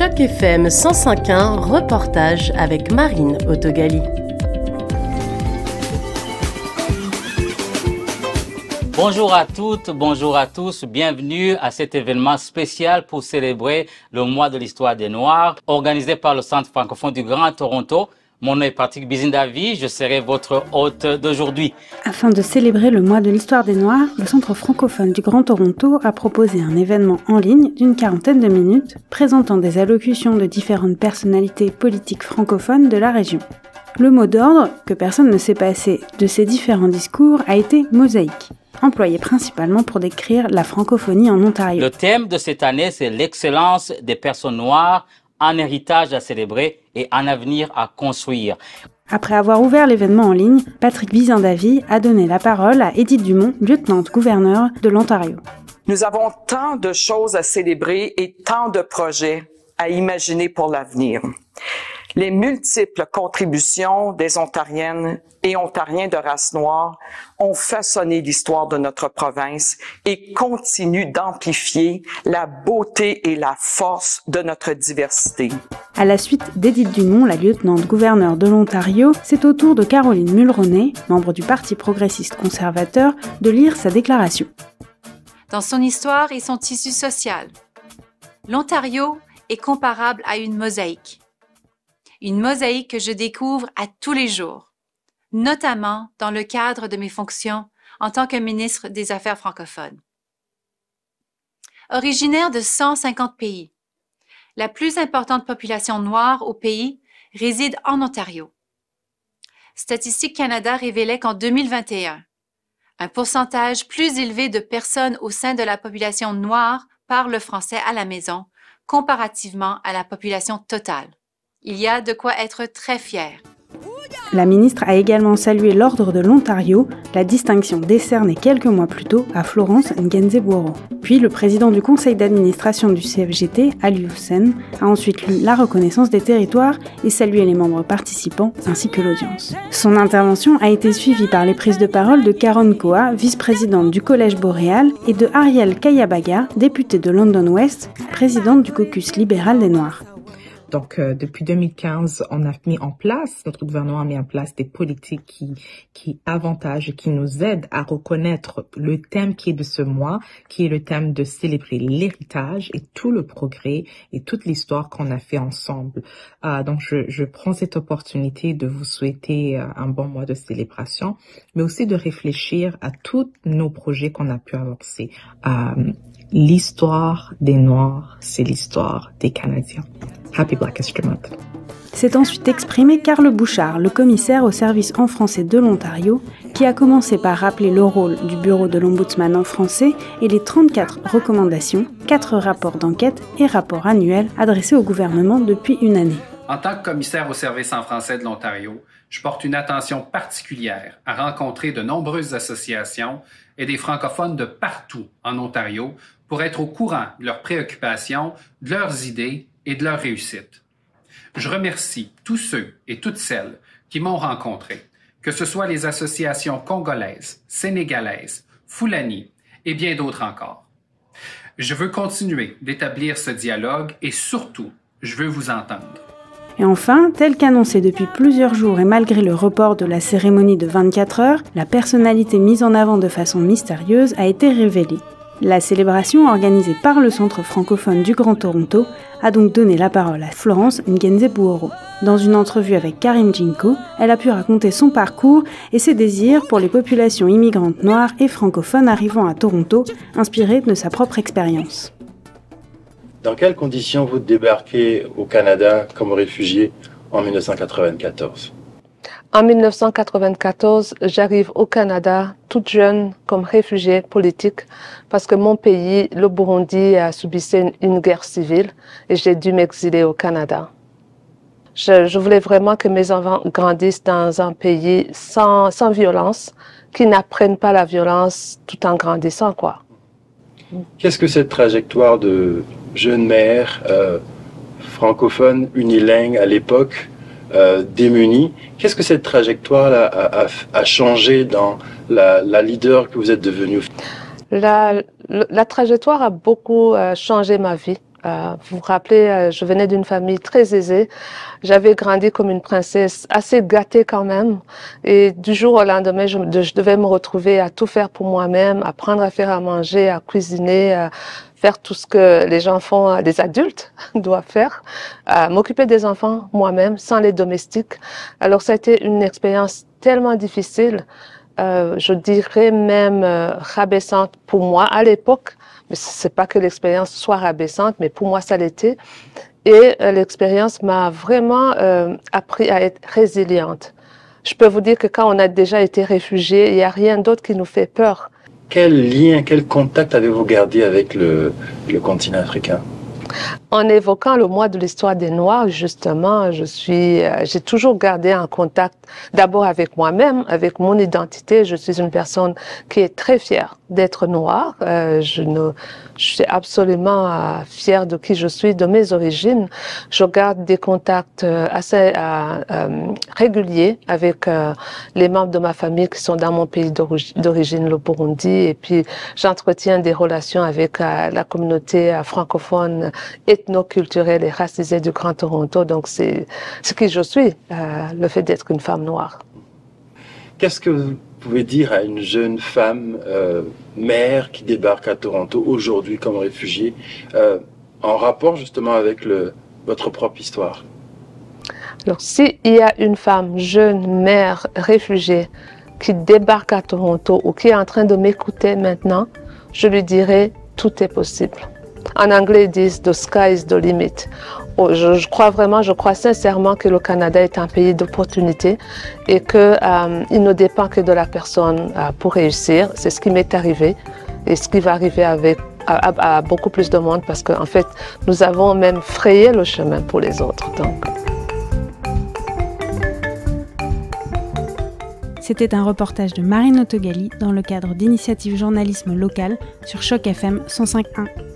Choc FM 105.1, reportage avec Marine Autogali. Bonjour à toutes, bonjour à tous, bienvenue à cet événement spécial pour célébrer le mois de l'histoire des Noirs, organisé par le Centre francophone du Grand Toronto mon nom est Patrick Bizindavi, je serai votre hôte d'aujourd'hui. Afin de célébrer le mois de l'histoire des Noirs, le Centre francophone du Grand Toronto a proposé un événement en ligne d'une quarantaine de minutes présentant des allocutions de différentes personnalités politiques francophones de la région. Le mot d'ordre, que personne ne sait passer de ces différents discours, a été mosaïque employé principalement pour décrire la francophonie en Ontario. Le thème de cette année, c'est l'excellence des personnes noires un héritage à célébrer et un avenir à construire. Après avoir ouvert l'événement en ligne, Patrick Bizin-Davy a donné la parole à Edith Dumont, lieutenant-gouverneur de l'Ontario. Nous avons tant de choses à célébrer et tant de projets à imaginer pour l'avenir. Les multiples contributions des Ontariennes et Ontariens de race noire ont façonné l'histoire de notre province et continuent d'amplifier la beauté et la force de notre diversité. À la suite d'Édith Dumont, la lieutenant gouverneur de l'Ontario, c'est au tour de Caroline Mulroney, membre du Parti progressiste conservateur, de lire sa déclaration. Dans son histoire et son tissu social, l'Ontario est comparable à une mosaïque une mosaïque que je découvre à tous les jours, notamment dans le cadre de mes fonctions en tant que ministre des Affaires francophones. Originaire de 150 pays, la plus importante population noire au pays réside en Ontario. Statistique Canada révélait qu'en 2021, un pourcentage plus élevé de personnes au sein de la population noire parlent le français à la maison comparativement à la population totale. Il y a de quoi être très fier. La ministre a également salué l'Ordre de l'Ontario, la distinction décernée quelques mois plus tôt à Florence Ngenzeboro. Puis le président du conseil d'administration du CFGT, Ali Hussein, a ensuite lu la reconnaissance des territoires et salué les membres participants ainsi que l'audience. Son intervention a été suivie par les prises de parole de Karen Koa, vice-présidente du Collège Boréal, et de Ariel Kayabaga, députée de London West, présidente du caucus libéral des Noirs. Donc, euh, depuis 2015, on a mis en place, notre gouvernement a mis en place des politiques qui, qui avantagent, qui nous aident à reconnaître le thème qui est de ce mois, qui est le thème de célébrer l'héritage et tout le progrès et toute l'histoire qu'on a fait ensemble. Euh, donc, je, je, prends cette opportunité de vous souhaiter euh, un bon mois de célébration, mais aussi de réfléchir à tous nos projets qu'on a pu avancer. Euh, l'histoire des Noirs, c'est l'histoire des Canadiens. Happy Black History Month. C'est ensuite exprimé Carl Bouchard, le commissaire au service en français de l'Ontario, qui a commencé par rappeler le rôle du bureau de l'Ombudsman en français et les 34 recommandations, 4 rapports d'enquête et rapports annuels adressés au gouvernement depuis une année. En tant que commissaire au service en français de l'Ontario, je porte une attention particulière à rencontrer de nombreuses associations et des francophones de partout en Ontario pour être au courant de leurs préoccupations, de leurs idées et de leur réussite. Je remercie tous ceux et toutes celles qui m'ont rencontré, que ce soit les associations congolaises, sénégalaises, Foulani et bien d'autres encore. Je veux continuer d'établir ce dialogue et surtout, je veux vous entendre. Et enfin, tel qu'annoncé depuis plusieurs jours et malgré le report de la cérémonie de 24 heures, la personnalité mise en avant de façon mystérieuse a été révélée. La célébration organisée par le Centre francophone du Grand Toronto a donc donné la parole à Florence Ngenzebuoro. Dans une entrevue avec Karim Jinko, elle a pu raconter son parcours et ses désirs pour les populations immigrantes noires et francophones arrivant à Toronto, inspirées de sa propre expérience. Dans quelles conditions vous débarquez au Canada comme réfugié en 1994 en 1994, j'arrive au Canada toute jeune comme réfugiée politique parce que mon pays, le Burundi, a subi une, guerre civile et j'ai dû m'exiler au Canada. Je, voulais vraiment que mes enfants grandissent dans un pays sans, violence, qui n'apprennent pas la violence tout en grandissant, quoi. Qu'est-ce que cette trajectoire de jeune mère euh, francophone unilingue à l'époque euh, démunis. Qu'est-ce que cette trajectoire-là a, changé dans la, leader que vous êtes devenue? La, la, trajectoire a beaucoup euh, changé ma vie Euh, vous vous rappelez, euh, je venais d'une famille très aisée. J'avais grandi comme une princesse, assez gâtée quand même. Et du jour au lendemain, je, devais me retrouver à tout faire pour moi-même, apprendre à faire à manger, à cuisiner, à faire tout ce que les enfants, les adultes doivent faire, à m'occuper des enfants moi-même, sans les domestiques. Alors ça a été une expérience tellement difficile, euh, je dirais même euh, rabaissante pour moi à l'époque mais c'est pas que l'expérience soit rabaissante, mais pour moi, ça l'était. Et euh, l'expérience m'a vraiment appris à être résiliente. Je peux vous dire que quand on a déjà été réfugié, il n'y a rien d'autre qui nous fait peur. Quel lien, quel contact avez-vous gardé avec le continent africain? En évoquant le mois de l'histoire des Noirs, justement, je suis, euh, j'ai toujours gardé un contact d'abord avec moi-même, avec mon identité. Je suis une personne qui est très fière d'être noire. Euh, je ne, je suis absolument euh, fière de qui je suis, de mes origines. Je garde des contacts assez réguliers avec les membres de ma famille qui sont dans mon pays d'origine, le Burundi. Et puis, j'entretiens des relations avec la communauté francophone ethno-culturelle et racisée du Grand Toronto. Donc, c'est ce qui je suis, le fait d'être une femme noire. Qu'est-ce que vous pouvez dire à une jeune femme euh, mère qui débarque à Toronto aujourd'hui comme réfugiée, euh, en rapport justement avec le, votre propre histoire? Alors, s'il y a une femme jeune mère réfugiée qui débarque à Toronto ou qui est en train de m'écouter maintenant, je lui dirais tout est possible. En anglais, ils disent The sky is the limit. Oh, je, crois vraiment, je crois sincèrement que le Canada est un pays d'opportunité et qu'il euh, ne dépend que de la personne euh, pour réussir. C'est ce qui m'est arrivé et ce qui va arriver avec à, beaucoup plus de monde parce qu'en fait, nous avons même frayé le chemin pour les autres. C'était un reportage de Marine Autogali dans le cadre d'initiative journalisme local sur Choc FM 105.1.